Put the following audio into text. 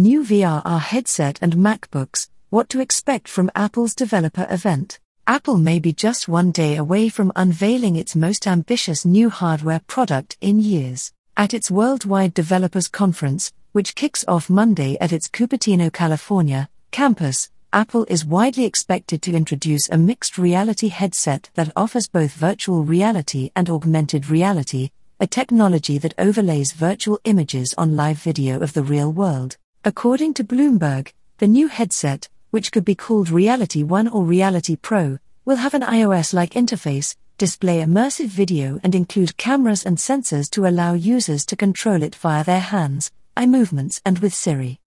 New VR headset and MacBooks, what to expect from Apple's developer event. Apple may be just one day away from unveiling its most ambitious new hardware product in years. At its Worldwide Developers Conference, which kicks off Monday at its Cupertino, California, campus, Apple is widely expected to introduce a mixed reality headset that offers both virtual reality and augmented reality, a technology that overlays virtual images on live video of the real world. According to Bloomberg, the new headset, which could be called Reality One or Reality Pro, will have an iOS like interface, display immersive video, and include cameras and sensors to allow users to control it via their hands, eye movements, and with Siri.